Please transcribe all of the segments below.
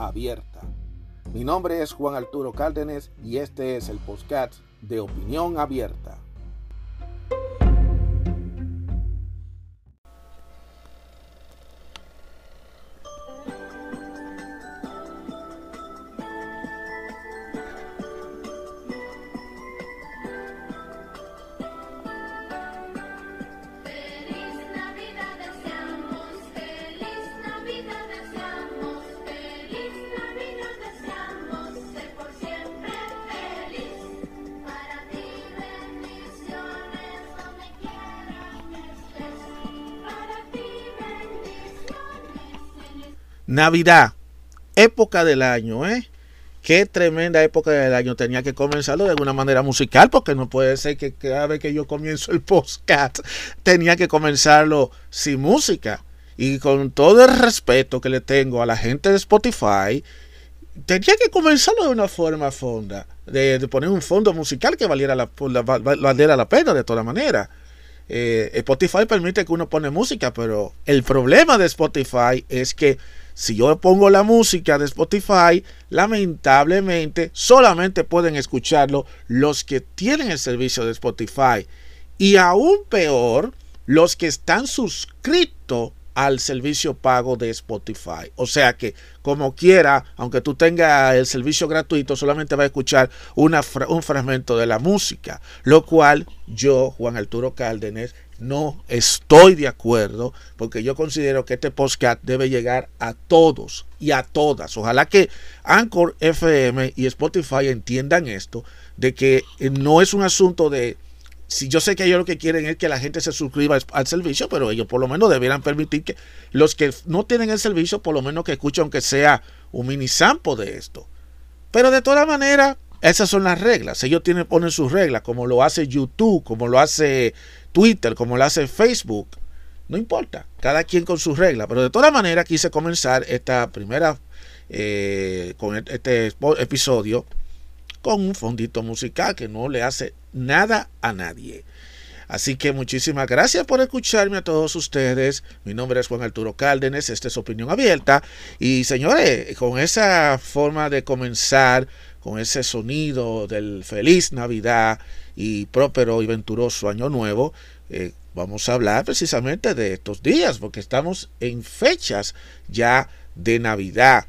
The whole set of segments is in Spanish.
abierta. Mi nombre es Juan Arturo Cárdenas y este es el podcast de Opinión Abierta. Navidad, época del año, ¿eh? Qué tremenda época del año. Tenía que comenzarlo de alguna manera musical, porque no puede ser que cada vez que yo comienzo el podcast tenía que comenzarlo sin música. Y con todo el respeto que le tengo a la gente de Spotify, tenía que comenzarlo de una forma fonda, de, poner un fondo musical que valiera la, pena de toda manera. Eh, Spotify permite que uno pone música, pero el problema de Spotify es que si yo pongo la música de Spotify, lamentablemente solamente pueden escucharlo los que tienen el servicio de Spotify. Y aún peor, los que están suscritos al servicio pago de Spotify. O sea que, como quiera, aunque tú tengas el servicio gratuito, solamente va a escuchar una, un fragmento de la música. Lo cual yo, Juan Arturo Cárdenas, no estoy de acuerdo porque yo considero que este podcast debe llegar a todos y a todas. Ojalá que Anchor FM y Spotify entiendan esto, de que no es un asunto de... Si yo sé que ellos lo que quieren es que la gente se suscriba al servicio, pero ellos por lo menos debieran permitir que los que no tienen el servicio, por lo menos que escuchen aunque sea un mini sample de esto. Pero de todas maneras, esas son las reglas. Ellos tienen, ponen sus reglas, como lo hace YouTube, como lo hace Twitter, como lo hace Facebook. No importa, cada quien con sus reglas. Pero de todas maneras quise comenzar esta primera, eh, con e-, este episodio, con un fondito musical que no le hace nada a nadie. Así que muchísimas gracias por escucharme a todos ustedes. Mi nombre es Juan Arturo Cárdenas, esta es Opinión Abierta. Y señores, con esa forma de comenzar, con ese sonido del feliz Navidad, y próspero y venturoso año nuevo, eh, vamos a hablar precisamente de estos días, porque estamos en fechas ya de Navidad.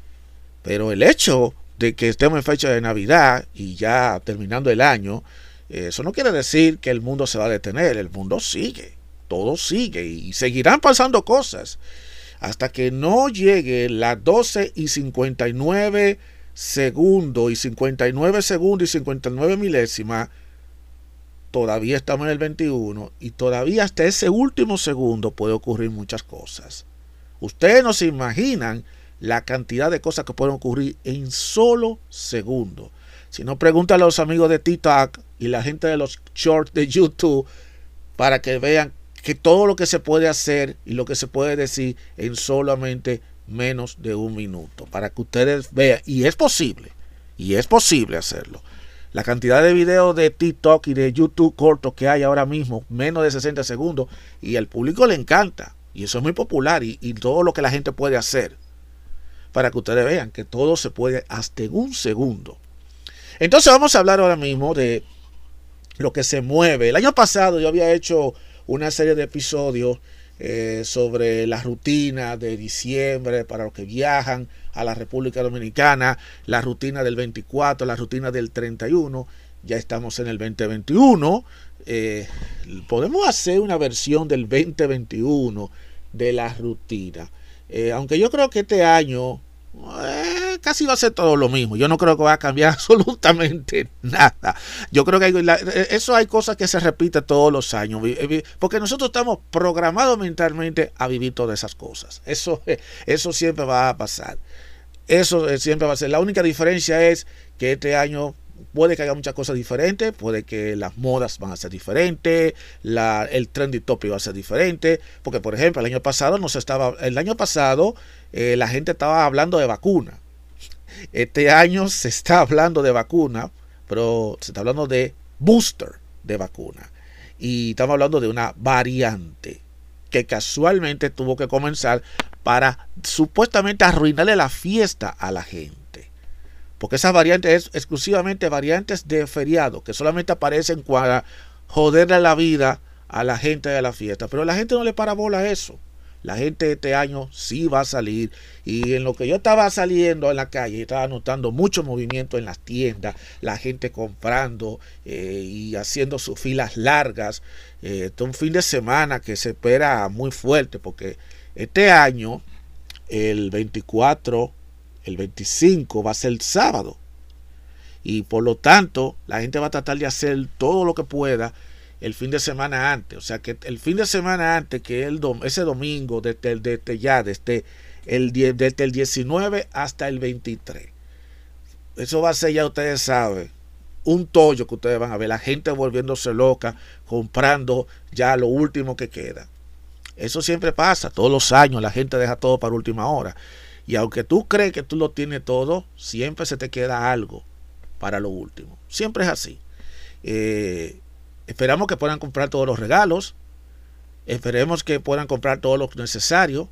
Pero el hecho de que estemos en fecha de Navidad y ya terminando el año, eh, eso no quiere decir que el mundo se va a detener, el mundo sigue, todo sigue y seguirán pasando cosas hasta que no llegue las 12 y 59 segundos y 59 segundos y 59 milésimas todavía estamos en el 21 y todavía hasta ese último segundo puede ocurrir muchas cosas. Ustedes no se imaginan la cantidad de cosas que pueden ocurrir en solo segundo. Si no, pregunta a los amigos de TikTok y la gente de los shorts de YouTube para que vean que todo lo que se puede hacer y lo que se puede decir en solamente menos de un minuto. Para que ustedes vean, y es posible, y es posible hacerlo. La cantidad de videos de TikTok y de YouTube cortos que hay ahora mismo, menos de 60 segundos, y al público le encanta. Y eso es muy popular y, todo lo que la gente puede hacer. Para que ustedes vean que todo se puede hasta en un segundo. Entonces vamos a hablar ahora mismo de lo que se mueve. El año pasado yo había hecho una serie de episodios eh, sobre la rutina de diciembre para los que viajan a la República Dominicana, la rutina del 24, la rutina del 31, ya estamos en el 2021. Eh, podemos hacer una versión del 2021 de la rutina. Eh, aunque yo creo que este año eh, casi va a ser todo lo mismo. Yo no creo que va a cambiar absolutamente nada. Yo creo que eh, eso hay cosas que se repiten todos los años. Porque nosotros estamos programados mentalmente a vivir todas esas cosas. Eso, eso siempre va a pasar. Eso siempre va a ser. La única diferencia es que este año puede que haya muchas cosas diferentes, puede que las modas van a ser diferentes, la, el trendy topic va a ser diferente, porque por ejemplo el año pasado no se estaba, el año pasado eh, la gente estaba hablando de vacuna, este año se está hablando de vacuna, pero se está hablando de booster de vacuna y estamos hablando de una variante que casualmente tuvo que comenzar para supuestamente arruinarle la fiesta a la gente. Porque esas variantes es exclusivamente variantes de feriado, que solamente aparecen para joderle la vida a la gente de la fiesta. Pero la gente no le para bola a eso. La gente este año sí va a salir. Y en lo que yo estaba saliendo en la calle, estaba notando mucho movimiento en las tiendas, la gente comprando eh, y haciendo sus filas largas. Eh, es un fin de semana que se espera muy fuerte porque este año, el 24 el 25 va a ser sábado. Y por lo tanto, la gente va a tratar de hacer todo lo que pueda el fin de semana antes. O sea que el fin de semana antes, que el ese domingo, desde, desde ya, desde el, desde el 19 hasta el 23. Eso va a ser, ya ustedes saben, un tollo que ustedes van a ver. La gente volviéndose loca, comprando ya lo último que queda. Eso siempre pasa, todos los años la gente deja todo para última hora. Y aunque tú crees que tú lo tienes todo, siempre se te queda algo para lo último. Siempre es así. Eh, esperamos que puedan comprar todos los regalos. Esperemos que puedan comprar todo lo necesario.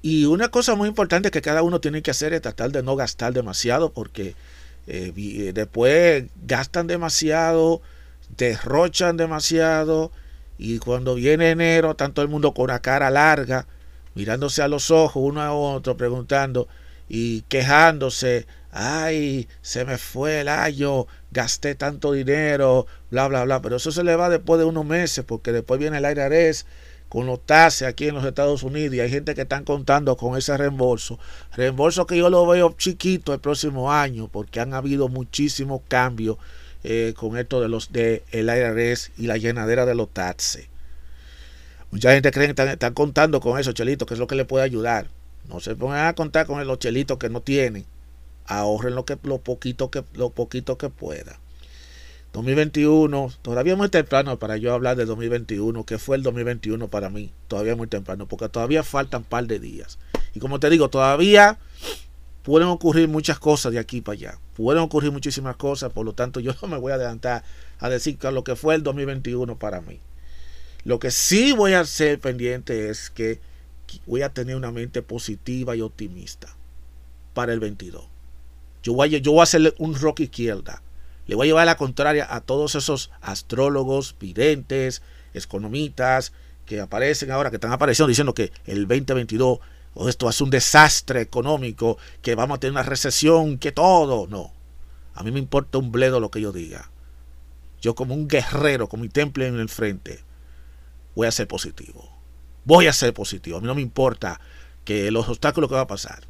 Y una cosa muy importante que cada uno tiene que hacer es tratar de no gastar demasiado porque eh, eh, después gastan demasiado, derrochan demasiado y cuando viene enero, tanto el mundo con la cara larga mirándose a los ojos uno a otro, preguntando y quejándose, ay, se me fue el año, gasté tanto dinero, bla, bla, bla. Pero eso se le va después de unos meses, porque después viene el IRS con los taxes aquí en los Estados Unidos y hay gente que están contando con ese reembolso. Reembolso que yo lo veo chiquito el próximo año, porque han habido muchísimos cambios eh, con esto de los de el IRS y la llenadera de los taxes. Mucha gente cree que están, contando con esos chelitos, que es lo que le puede ayudar. No se pongan a contar con los chelitos que no tienen. Ahorren lo, que, lo, poquito, que, lo poquito que pueda. 2021, todavía muy temprano para yo hablar de 2021, que fue el 2021 para mí. Todavía muy temprano, porque todavía faltan un par de días. Y como te digo, todavía pueden ocurrir muchas cosas de aquí para allá. Pueden ocurrir muchísimas cosas, por lo tanto yo no me voy a adelantar a decir lo que fue el 2021 para mí. Lo que sí voy a ser pendiente es que voy a tener una mente positiva y optimista para el 22. Yo voy a, yo voy a hacer un rock izquierda. Le voy a llevar la contraria a todos esos astrólogos, videntes, economistas que aparecen ahora, que están apareciendo diciendo que el 2022 esto es un desastre económico, que vamos a tener una recesión, que todo. No. A mí me importa un bledo lo que yo diga. Yo como un guerrero, con mi temple en el frente, voy a ser positivo. Voy a ser positivo. A mí no me importa que los obstáculos que va a pasar.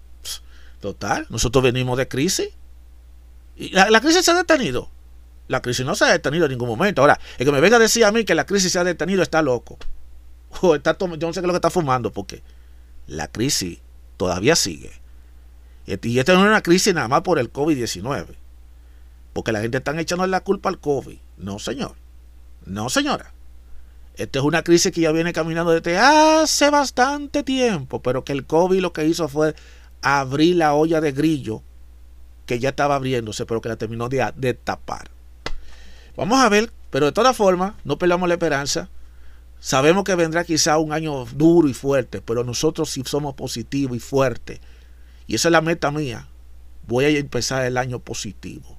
Total, nosotros venimos de crisis. Y la, crisis se ha detenido. La crisis no se ha detenido en ningún momento. Ahora, el que me venga a decir a mí que la crisis se ha detenido está loco. O está yo no sé qué es lo que está fumando, porque la crisis todavía sigue. Y esta no es una crisis nada más por el COVID-19. Porque la gente está echando la culpa al COVID. No, señor. No, señora. Esta es una crisis que ya viene caminando desde hace bastante tiempo, pero que el COVID lo que hizo fue abrir la olla de grillo que ya estaba abriéndose, pero que la terminó de, tapar. Vamos a ver, pero de todas formas, no perdamos la esperanza. Sabemos que vendrá quizá un año duro y fuerte, pero nosotros sí somos positivos y fuertes. Y esa es la meta mía. Voy a empezar el año positivo.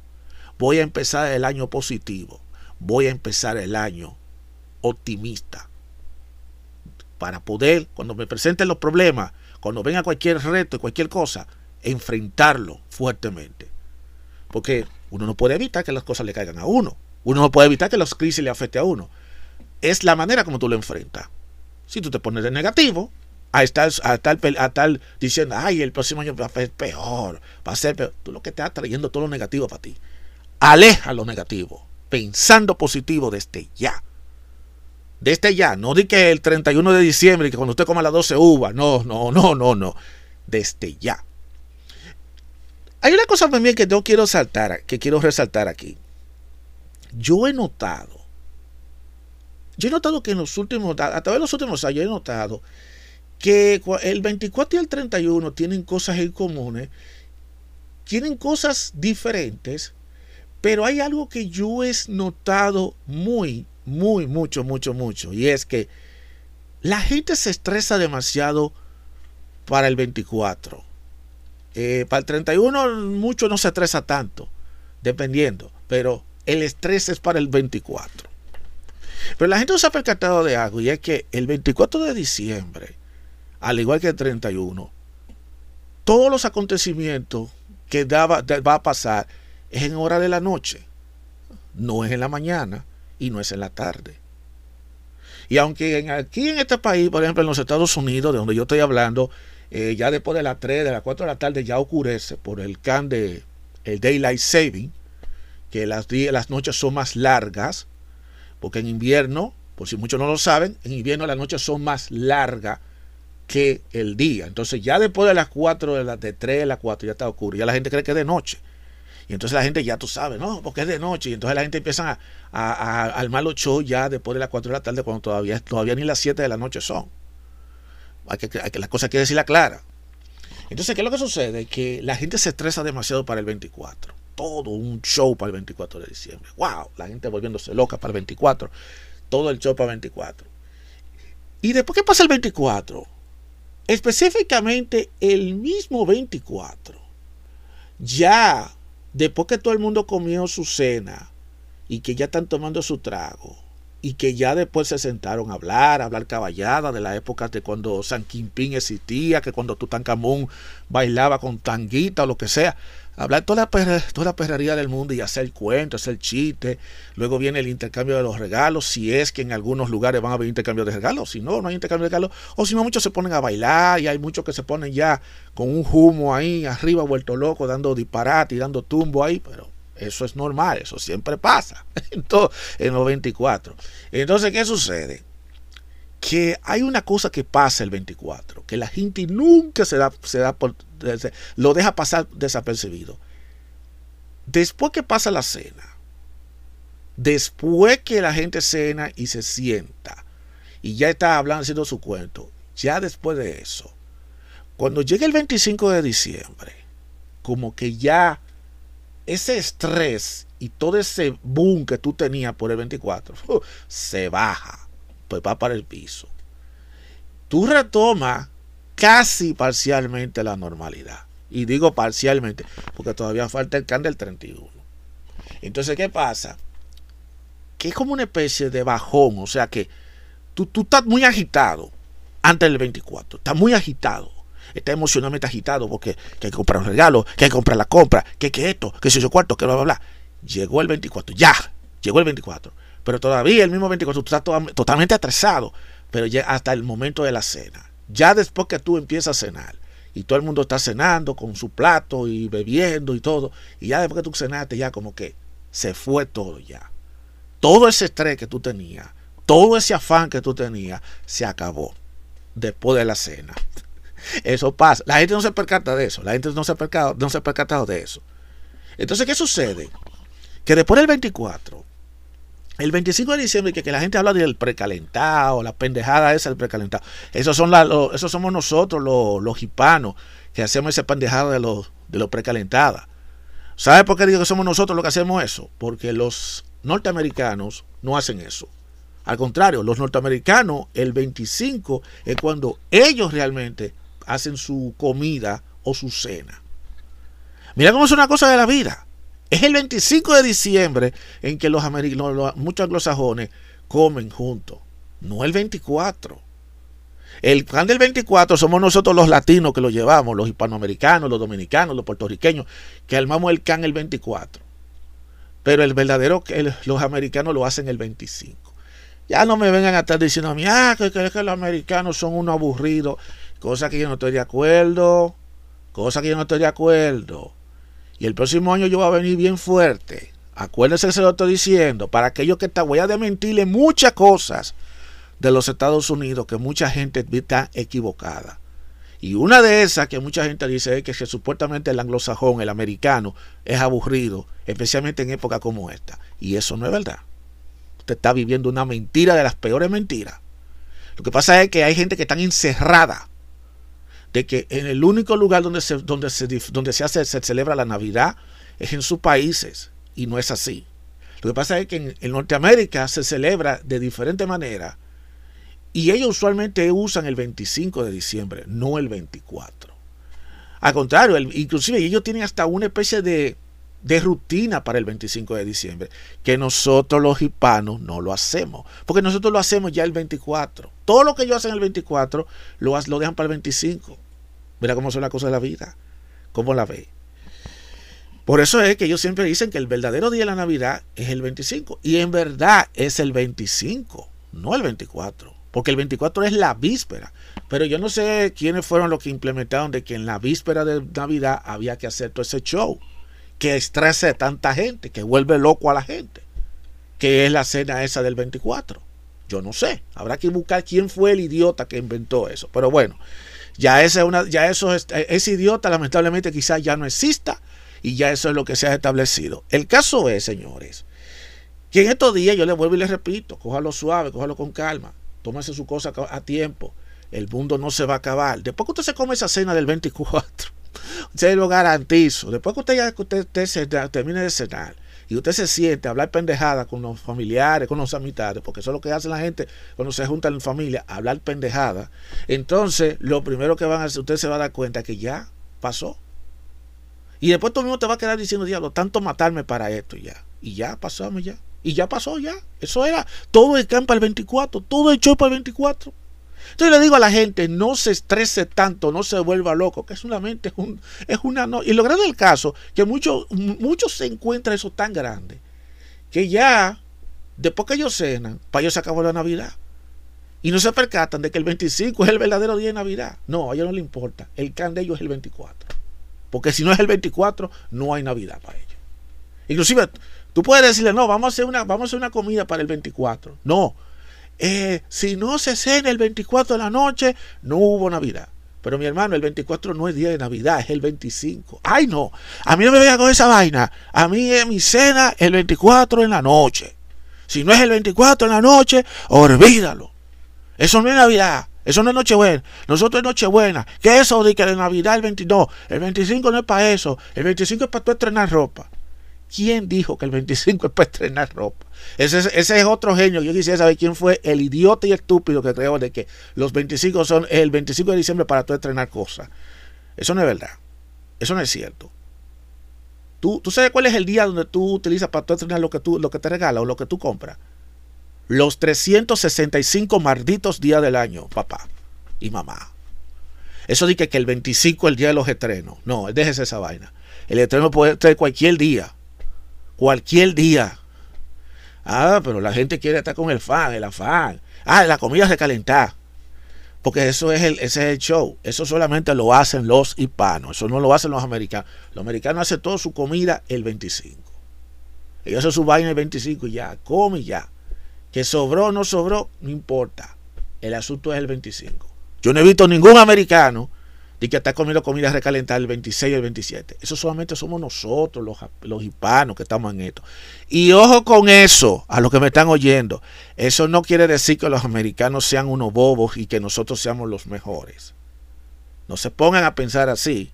Voy a empezar el año positivo. Voy a empezar el año optimista para poder, cuando me presenten los problemas, cuando venga cualquier reto, cualquier cosa, enfrentarlo fuertemente. Porque uno no puede evitar que las cosas le caigan a uno. Uno no puede evitar que las crisis le afecte a uno. Es la manera como tú lo enfrentas. Si tú te pones de negativo, a estar, a estar, a estar diciendo, ay, el próximo año va a ser peor, va a ser peor. Tú lo que estás trayendo todo lo negativo para ti. Aleja lo negativo, pensando positivo desde ya desde ya, no di que el 31 de diciembre, que cuando usted coma las 12 uvas, no, no, no, no, no, desde ya. Hay una cosa también que yo quiero saltar, que quiero resaltar aquí. Yo he notado, yo he notado que en los últimos, a través de los últimos años he notado que el 24 y el 31 tienen cosas en comunes, tienen cosas diferentes, pero hay algo que yo he notado muy, muy, mucho, mucho, mucho, y es que la gente se estresa demasiado para el 24. Eh, para el 31 mucho no se estresa tanto, dependiendo, pero el estrés es para el 24. Pero la gente no se ha percatado de algo y es que el 24 de diciembre al igual que el 31, todos los acontecimientos que va a pasar es en hora de la noche, no es en la mañana y no es en la tarde. Y aunque aquí en este país, por ejemplo en los Estados Unidos, de donde yo estoy hablando, eh, ya después de las 3, de las 4 de la tarde ya ocurece por el can de el Daylight Saving, que las, las noches son más largas, porque en invierno, por si muchos no lo saben, en invierno las noches son más largas que el día. Entonces ya después de las 4, de las de 3 a las 4 ya está oscuro. Ya la gente cree que es de noche. Y entonces la gente ya tú sabes, no, porque es de noche. Y entonces la gente empieza a, a, armar los shows ya después de las 4 de la tarde cuando todavía, todavía ni las 7 de la noche son. Hay que, hay que, las cosas hay que decirla clara. Entonces, ¿qué es lo que sucede? Que la gente se estresa demasiado para el 24. Todo un show para el 24 de diciembre. ¡Wow! La gente volviéndose loca para el 24. Todo el show para el 24. Y después, ¿qué pasa el 24? específicamente el mismo 24, ya después que todo el mundo comió su cena y que ya están tomando su trago y que ya después se sentaron a hablar, a hablar caballada de la época de cuando San Quinpín existía, que cuando Tutankamón bailaba con tanguita o lo que sea, hablar toda la, toda la perrería del mundo y hacer cuentos, hacer chiste. Luego viene el intercambio de los regalos, si es que en algunos lugares van a haber intercambio de regalos, si no, no hay intercambio de regalos, o si no, muchos se ponen a bailar y hay muchos que se ponen ya con un humo ahí arriba, vuelto loco, dando disparate y dando tumbo ahí, pero eso es normal, eso siempre pasa en, todo, en los 24. Entonces, ¿qué sucede? Que hay una cosa que pasa el 24, que la gente nunca se da, se da por, lo deja pasar desapercibido. Después que pasa la cena, después que la gente cena y se sienta y ya está hablando, haciendo su cuento, ya después de eso, cuando llega el 25 de diciembre, como que ya ese estrés y todo ese boom que tú tenías por el 24 se baja pues va para el piso. Tú retomas casi parcialmente la normalidad. Y digo parcialmente, porque todavía falta el can del 31. Entonces, ¿qué pasa? Que es como una especie de bajón, o sea que tú, tú estás muy agitado antes del 24, estás muy agitado, estás emocionalmente agitado porque hay que comprar un regalo, que hay que comprar la compra, que, que esto, que si yo cuarto, que bla, bla, bla. Llegó el 24, ya, llegó el 24. Pero todavía el mismo 24 tú estás totalmente atrasado, pero ya hasta el momento de la cena. Ya después que tú empiezas a cenar y todo el mundo está cenando con su plato y bebiendo y todo, y ya después que tú cenaste, ya como que se fue todo ya. Todo ese estrés que tú tenías, todo ese afán que tú tenías, se acabó después de la cena. Eso pasa. La gente no se percata de eso. La gente no se percata, no se ha percatado de eso. Entonces, ¿qué sucede? Que después del 24, el 25 de diciembre, que, la gente habla del precalentado, la pendejada esa del precalentado. Esos, son la, esos somos nosotros, los, los hispanos, que hacemos esa pendejada de los de lo precalentadas. ¿Sabe por qué digo que somos nosotros los que hacemos eso? Porque los norteamericanos no hacen eso. Al contrario, los norteamericanos, el 25 es cuando ellos realmente hacen su comida o su cena. Mira cómo es una cosa de la vida. Es el 25 de diciembre en que los, americanos, muchos anglosajones comen juntos, no el 24. El plan del 24 somos nosotros los latinos que lo llevamos, los hispanoamericanos, los dominicanos, los puertorriqueños, que armamos el can el 24. Pero el verdadero, los americanos lo hacen el 25. Ya no me vengan a estar diciendo a mí, ah, que, que, que los americanos son unos aburridos, cosa que yo no estoy de acuerdo, cosa que yo no estoy de acuerdo. Y el próximo año yo voy a venir bien fuerte. Acuérdense que se lo estoy diciendo. Para aquellos que están, voy a desmentirle muchas cosas de los Estados Unidos que mucha gente está equivocada. Y una de esas que mucha gente dice es que, que supuestamente el anglosajón, el americano, es aburrido, especialmente en épocas como esta. Y eso no es verdad. Usted está viviendo una mentira de las peores mentiras. Lo que pasa es que hay gente que está encerrada de que en el único lugar donde se, donde se, donde se, hace, se celebra la Navidad es en sus países y no es así. Lo que pasa es que en, Norteamérica se celebra de diferente manera y ellos usualmente usan el 25 de diciembre, no el 24. Al contrario, el, inclusive ellos tienen hasta una especie de, de rutina para el 25 de diciembre, que nosotros los hispanos no lo hacemos, porque nosotros lo hacemos ya el 24. Todo lo que ellos hacen el 24 lo, lo dejan para el 25. Mira cómo son las cosas de la vida, cómo la ve. Por eso es que ellos siempre dicen que el verdadero día de la Navidad es el 25. Y en verdad es el 25, no el 24. Porque el 24 es la víspera. Pero yo no sé quiénes fueron los que implementaron de que en la víspera de Navidad había que hacer todo ese show. Que estrese a tanta gente, que vuelve loco a la gente. Que es la cena esa del 24. Yo no sé. Habrá que buscar quién fue el idiota que inventó eso. Pero bueno, ya, esa una, ya eso es, ese idiota lamentablemente quizás ya no exista y ya eso es lo que se ha establecido. El caso es, señores, que en estos días yo le vuelvo y le repito, cójalo suave, cójalo con calma, tómese su cosa a tiempo. El mundo no se va a acabar. Después que usted se come esa cena del 24, se lo garantizo. Después que usted ya usted, termine de cenar y usted se siente a hablar pendejada con los familiares, con los amistades, porque eso es lo que hace la gente cuando se juntan en familia, hablar pendejada. Entonces, lo primero que van a hacer, usted se va a dar cuenta que ya pasó. Y después el mundo te va a quedar diciendo, diablo, tanto matarme para esto ya. Y ya pasamos ya. Y ya pasó ya. Eso era todo el campo al 24, todo el show para el 24. Entonces le digo a la gente, no se estrese tanto, no se vuelva loco, que es una mente, es, un, es una no. Y lo grande del caso, que muchos muchos se encuentran eso tan grande, que ya, después que ellos cenan, para ellos se acabó la Navidad. Y no se percatan de que el 25 es el verdadero día de Navidad. No, a ellos no les importa. El can de ellos es el 24. Porque si no es el 24, no hay Navidad para ellos. Inclusive, tú puedes decirle, no, vamos a hacer una, vamos a hacer una comida para el 24. No, eh, si no se cena el 24 de la noche, no hubo Navidad. Pero mi hermano, el 24 no es día de Navidad, es el 25. Ay, no, a mí no me vea con esa vaina. A mí es mi cena el 24 en la noche. Si no es el 24 en la noche, olvídalo. Eso no es Navidad. Eso no es Nochebuena. Nosotros es Nochebuena. ¿Qué es eso de que la Navidad el 22? El 25 no es para eso. El 25 es para tú estrenar ropa. ¿Quién dijo que el 25 es para estrenar ropa? Ese es, otro genio. Yo quisiera saber quién fue el idiota y estúpido que creo de que los 25 son el 25 de diciembre para tú estrenar cosas. Eso no es verdad. Eso no es cierto. ¿Tú, ¿Tú sabes cuál es el día donde tú utilizas para tú estrenar lo que, tú, lo que te regala o lo que tú compras? los 365 malditos días del año, papá y mamá. Eso dice que el 25 es el día de los estrenos. No, déjese esa vaina. El estreno puede ser cualquier día. Cualquier día. Ah, pero la gente quiere estar con el fan, el afán. Ah, la comida se calentar. Porque eso es el, ese es el show. Eso solamente lo hacen los hispanos. Eso no lo hacen los americanos. Los americanos hacen toda su comida el 25. Ellos hacen su vaina el 25 y ya. Come ya. Que sobró o no sobró, no importa. El asunto es el 25. Yo no he visto ningún americano de que está comiendo comida recalentada el 26 o el 27. Eso solamente somos nosotros, los, los hispanos, que estamos en esto. Y ojo con eso, a los que me están oyendo. Eso no quiere decir que los americanos sean unos bobos y que nosotros seamos los mejores. No se pongan a pensar así.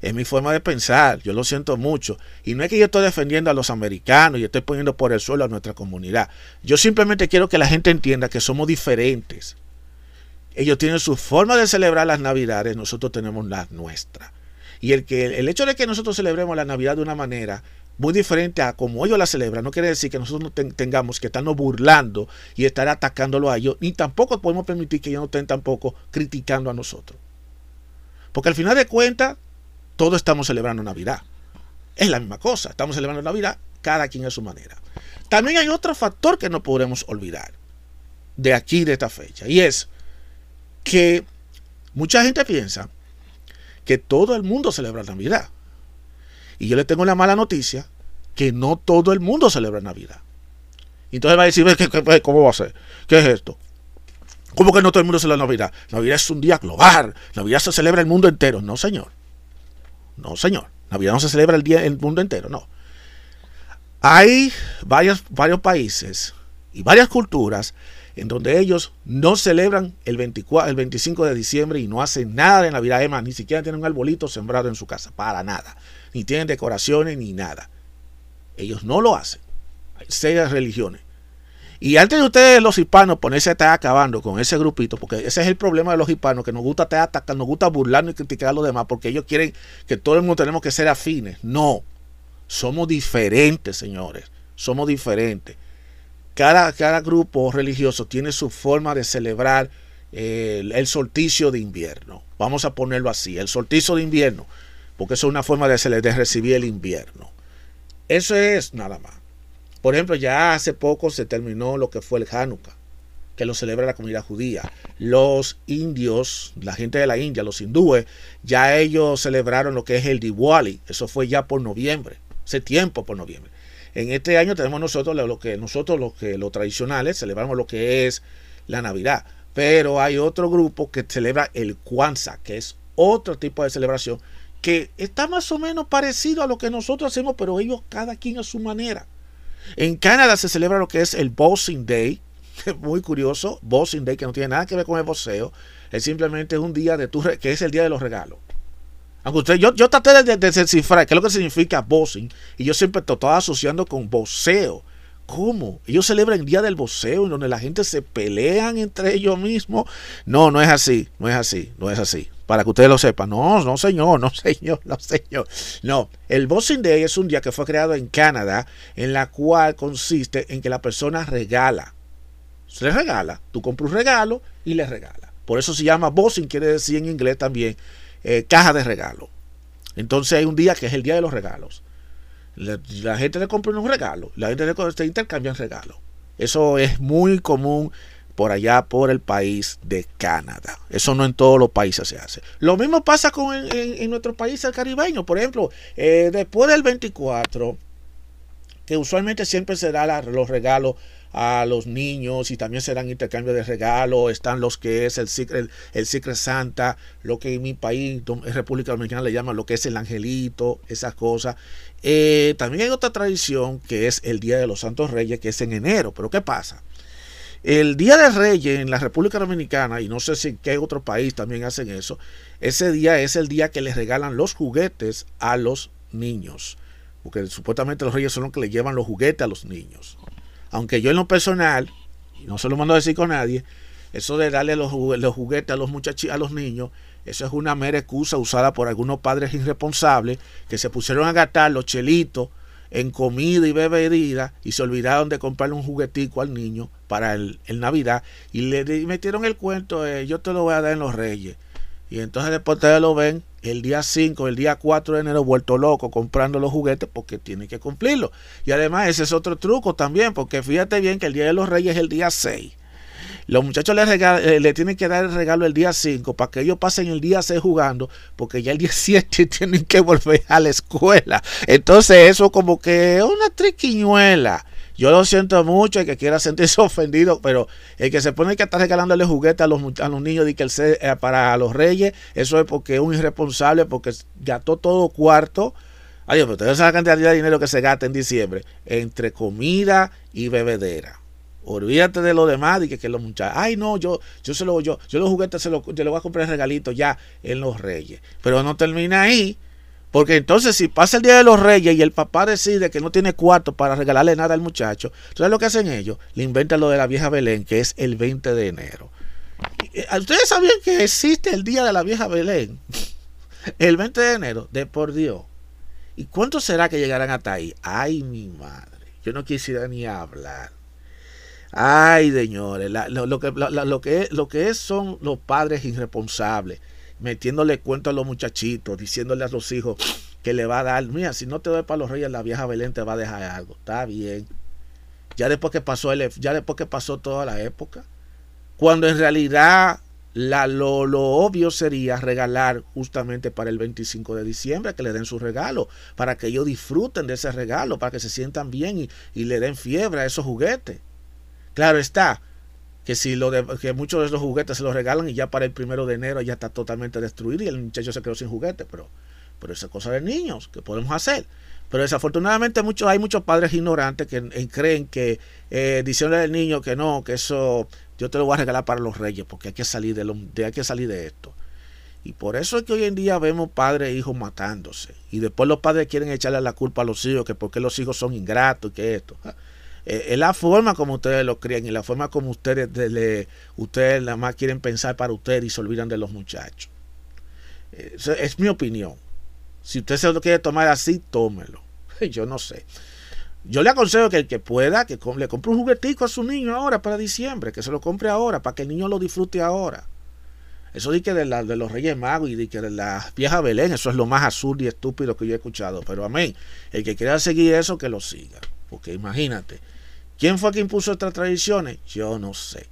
Es mi forma de pensar, yo lo siento mucho. Y no es que yo estoy defendiendo a los americanos y estoy poniendo por el suelo a nuestra comunidad. Yo simplemente quiero que la gente entienda que somos diferentes. Ellos tienen su forma de celebrar las navidades, nosotros tenemos las nuestras. Y el, que, el hecho de que nosotros celebremos la Navidad de una manera muy diferente a como ellos la celebran, no quiere decir que nosotros no tengamos que estarnos burlando y estar atacándolo a ellos, ni tampoco podemos permitir que ellos no estén tampoco criticando a nosotros. Porque al final de cuentas, todos estamos celebrando Navidad. Es la misma cosa, estamos celebrando Navidad, cada quien a su manera. También hay otro factor que no podremos olvidar de aquí, de esta fecha, y es que mucha gente piensa que todo el mundo celebra Navidad. Y yo le tengo la mala noticia que no todo el mundo celebra Navidad. Entonces va a decir, ¿cómo va a ser? ¿Qué es esto? ¿Cómo que no todo el mundo celebra Navidad? Navidad es un día global. Navidad se celebra el mundo entero. No, señor. No, señor. Navidad no se celebra el día el mundo entero, no. Hay varios, varios países y varias culturas en donde ellos no celebran el, 24, el 25 de diciembre y no hacen nada de Navidad, además, ni siquiera tienen un arbolito sembrado en su casa, para nada, ni tienen decoraciones ni nada. Ellos no lo hacen. Hay seis religiones. Y antes de ustedes, los hispanos, ponerse a estar acabando con ese grupito, porque ese es el problema de los hispanos, que nos gusta estar atacando, nos gusta burlarnos y criticar a los demás, porque ellos quieren que todo el mundo tenemos que ser afines. No, somos diferentes, señores. Somos diferentes. Cada, cada grupo religioso tiene su forma de celebrar eh, el, solsticio de invierno. Vamos a ponerlo así, el solsticio de invierno, porque eso es una forma de, de recibir el invierno. Eso es nada más. Por ejemplo, ya hace poco se terminó lo que fue el Hanukkah, que lo celebra la comunidad judía. Los indios, la gente de la India, los hindúes, ya ellos celebraron lo que es el Diwali. Eso fue ya por noviembre, hace tiempo por noviembre. En este año tenemos nosotros lo que nosotros los que los tradicionales celebramos lo que es la Navidad, pero hay otro grupo que celebra el Kwanzaa, que es otro tipo de celebración que está más o menos parecido a lo que nosotros hacemos, pero ellos cada quien a su manera. En Canadá se celebra lo que es el Boxing Day, muy curioso, Boxing Day que no tiene nada que ver con el boxeo, es simplemente un día de tu que es el día de los regalos. Aunque usted, yo, traté de, descifrar qué es lo que significa boxing y yo siempre te estaba asociando con boxeo. ¿Cómo? Ellos celebran el día del boxeo en donde la gente se pelean entre ellos mismos. No, no es así, no es así, no es así. Para que ustedes lo sepan. No, no señor, no señor, no señor. No, el Boxing Day es un día que fue creado en Canadá en la cual consiste en que la persona regala. Se le regala. Tú compras un regalo y le regala. Por eso se llama Boxing, quiere decir en inglés también eh, caja de regalo. Entonces hay un día que es el día de los regalos. La, gente le compra un regalo, la gente le intercambia regalos. Eso es muy común por allá por el país de Canadá. Eso no en todos los países se hace. Lo mismo pasa con en, nuestro país el caribeño. Por ejemplo, eh, después del 24, que usualmente siempre se da los regalos a los niños y también serán intercambios de regalos. Están los que es el Secret, el Secret Santa, lo que en mi país, en República Dominicana, le llaman lo que es el angelito, esas cosas. Eh, también hay otra tradición que es el Día de los Santos Reyes, que es en enero. Pero ¿qué pasa? El Día de Reyes en la República Dominicana, y no sé si en qué otro país también hacen eso, ese día es el día que les regalan los juguetes a los niños. Porque supuestamente los reyes son los que le llevan los juguetes a los niños. Aunque yo en lo personal, no se lo mando a decir con nadie, eso de darle los, juguetes a los muchachos, a los niños, eso es una mera excusa usada por algunos padres irresponsables que se pusieron a gastar los chelitos en comida y bebida y se olvidaron de comprarle un juguetico al niño para el, Navidad y le metieron el cuento, yo te lo voy a dar en los Reyes. Y entonces después ustedes lo ven el día 5, el día 4 de enero vuelto loco comprando los juguetes porque tiene que cumplirlo. Y además ese es otro truco también, porque fíjate bien que el Día de los Reyes es el día 6. Los muchachos le, eh, le tienen que dar el regalo el día 5 para que ellos pasen el día 6 jugando, porque ya el día 7 tienen que volver a la escuela. Entonces eso como que es una triquiñuela. Yo lo siento mucho, el que quiera sentirse ofendido, pero el que se pone que está regalándole juguetes a los, a los niños y que el eh, para los reyes, eso es porque es un irresponsable, porque gastó todo cuarto. Ay, pero ustedes saben la cantidad de dinero que se gasta en diciembre entre comida y bebedera. Olvídate de lo demás y que, que los muchachos, ay no, yo, yo se lo, yo, yo los juguetes se los, yo voy a comprar regalito ya en los reyes. Pero no termina ahí porque entonces si pasa el Día de los Reyes y el papá decide que no tiene cuarto para regalarle nada al muchacho, entonces lo que hacen ellos? Le inventan lo de la vieja Belén, que es el 20 de enero. Eh, ¿Ustedes sabían que existe el Día de la vieja Belén? El 20 de enero, de por Dios. ¿Y cuánto será que llegarán hasta ahí? Ay, mi madre. Yo no quisiera ni hablar. Ay, señores, lo, que, que, lo que es son los padres irresponsables metiéndole cuento a los muchachitos, diciéndole a los hijos que le va a dar, mira, si no te doy para los reyes, la vieja Belén te va a dejar algo. Está bien. Ya después que pasó el, ya después que pasó toda la época, cuando en realidad la, lo, obvio sería regalar justamente para el 25 de diciembre, que le den su regalo, para que ellos disfruten de ese regalo, para que se sientan bien y, y le den fiebre a esos juguetes. Claro está, que si lo de, que muchos de esos juguetes se los regalan y ya para el primero de enero ya está totalmente destruido y el muchacho se quedó sin juguete, pero, pero esa cosa de niños, ¿qué podemos hacer? Pero desafortunadamente muchos, hay muchos padres ignorantes que creen que eh, diciendo al niño que no, que eso yo te lo voy a regalar para los reyes, porque hay que salir de, lo, de, hay que salir de esto. Y por eso es que hoy en día vemos padres e hijos matándose. Y después los padres quieren echarle la culpa a los hijos, que porque los hijos son ingratos que esto. Eh, es la forma como ustedes lo crían y la forma como ustedes, le, ustedes nada más quieren pensar para ustedes y se olvidan de los muchachos. Eh, es mi opinión. Si usted se lo quiere tomar así, tómelo. Yo no sé. Yo le aconsejo que el que pueda, que le compre un juguetico a su niño ahora para diciembre, que se lo compre ahora, para que el niño lo disfrute ahora. Eso de que de, la, de los Reyes Magos y de que de la vieja Belén, eso es lo más azul y estúpido que yo he escuchado. Pero amén, el que quiera seguir eso, que lo siga. Porque imagínate, ¿quién fue quien impuso estas tradiciones? Yo no sé.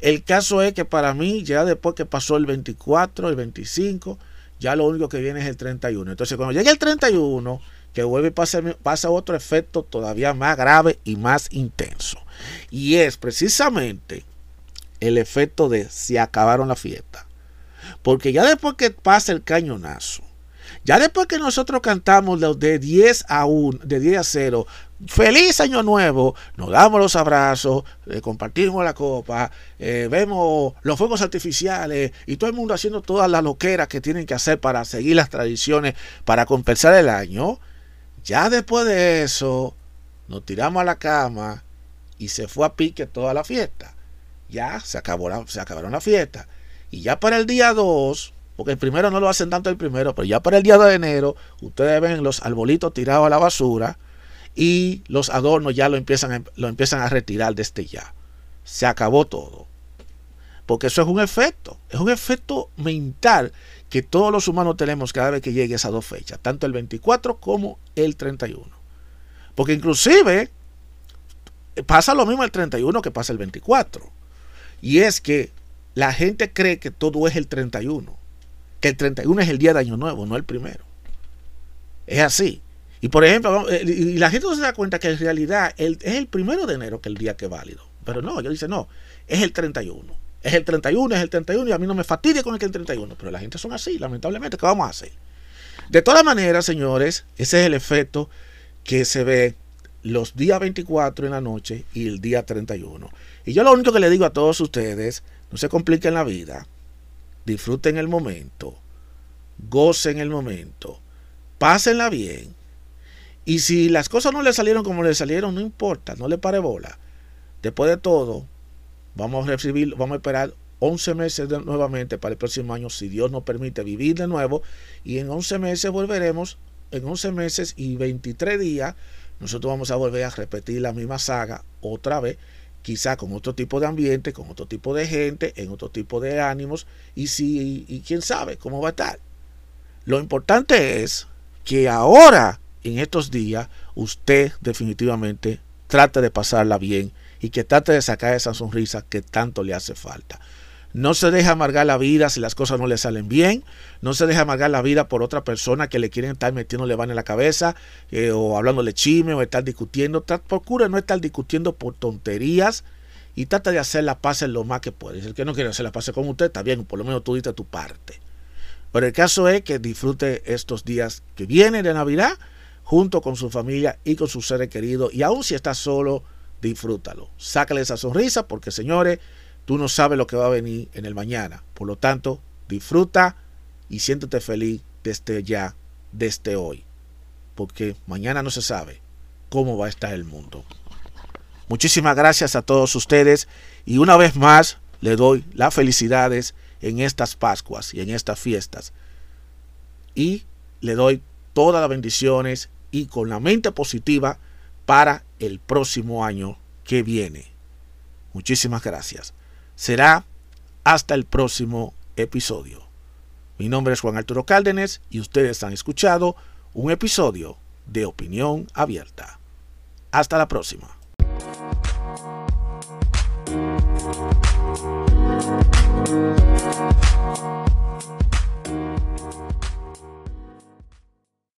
El caso es que para mí, ya después que pasó el 24, el 25, ya lo único que viene es el 31. Entonces, cuando llegue el 31, que vuelve y pasa, pasa otro efecto todavía más grave y más intenso. Y es precisamente el efecto de se acabaron la fiesta. Porque ya después que pasa el cañonazo, ya después que nosotros cantamos de 10 a 1, de 10 a 0, feliz año nuevo, nos damos los abrazos, eh, compartimos la copa, eh, vemos los fuegos artificiales y todo el mundo haciendo todas las loqueras que tienen que hacer para seguir las tradiciones, para compensar el año. Ya después de eso, nos tiramos a la cama y se fue a pique toda la fiesta. Ya se, acabó la, se acabaron la fiesta. Y ya para el día 2, porque el primero no lo hacen tanto el primero, pero ya para el día de enero, ustedes ven los arbolitos tirados a la basura y los adornos ya lo empiezan, lo empiezan a retirar desde ya. Se acabó todo. Porque eso es un efecto, es un efecto mental que todos los humanos tenemos cada vez que llegue esas dos fechas, tanto el 24 como el 31. Porque inclusive pasa lo mismo el 31 que pasa el 24. Y es que la gente cree que todo es el 31. Que el 31 es el día de Año Nuevo, no el primero. Es así. Y por ejemplo, eh, y la gente no se da cuenta que en realidad es el primero de enero que el día que es válido. Pero no, yo dice no, es el 31. Es el 31, es el 31 y a mí no me fastidie con el 31. Pero la gente son así, lamentablemente. ¿Qué vamos a hacer? De todas maneras, señores, ese es el efecto que se ve los días 24 en la noche y el día 31. Y yo lo único que le digo a todos ustedes, no se compliquen la vida, disfruten el momento, gocen el momento, pásenla bien. Y si las cosas no le salieron como le salieron, no importa, no le pare bola. Después de todo, Vamos a recibir, vamos a esperar 11 meses nuevamente para el próximo año, si Dios nos permite vivir de nuevo. Y en 11 meses volveremos, en 11 meses y 23 días, nosotros vamos a volver a repetir la misma saga otra vez, quizá con otro tipo de ambiente, con otro tipo de gente, en otro tipo de ánimos, y si, y quién sabe cómo va a estar. Lo importante es que ahora, en estos días, usted definitivamente trate de pasarla bien y que trate de sacar esa sonrisa que tanto le hace falta. No se deja amargar la vida si las cosas no le salen bien. No se deja amargar la vida por otra persona que le quieren estar metiéndole van en la cabeza eh, o hablándole chisme o estar discutiendo. procura no estar discutiendo por tonterías y trata de hacer la paz en lo más que puedes. El que no quiere hacer la paz con usted está bien, por lo menos tú diste tu parte. Pero el caso es que disfrute estos días que vienen de Navidad junto con su familia y con sus seres queridos. Y aún si está solo, disfrútalo. Sácale esa sonrisa porque, señores, tú no sabes lo que va a venir en el mañana. Por lo tanto, disfruta y siéntete feliz desde ya, desde hoy. Porque mañana no se sabe cómo va a estar el mundo. Muchísimas gracias a todos ustedes y una vez más le doy las felicidades en estas Pascuas y en estas fiestas. Y le doy todas las bendiciones y con la mente positiva para el próximo año que viene. Muchísimas gracias. Será hasta el próximo episodio. Mi nombre es Juan Arturo Cárdenas y ustedes han escuchado un episodio de Opinión Abierta. Hasta la próxima.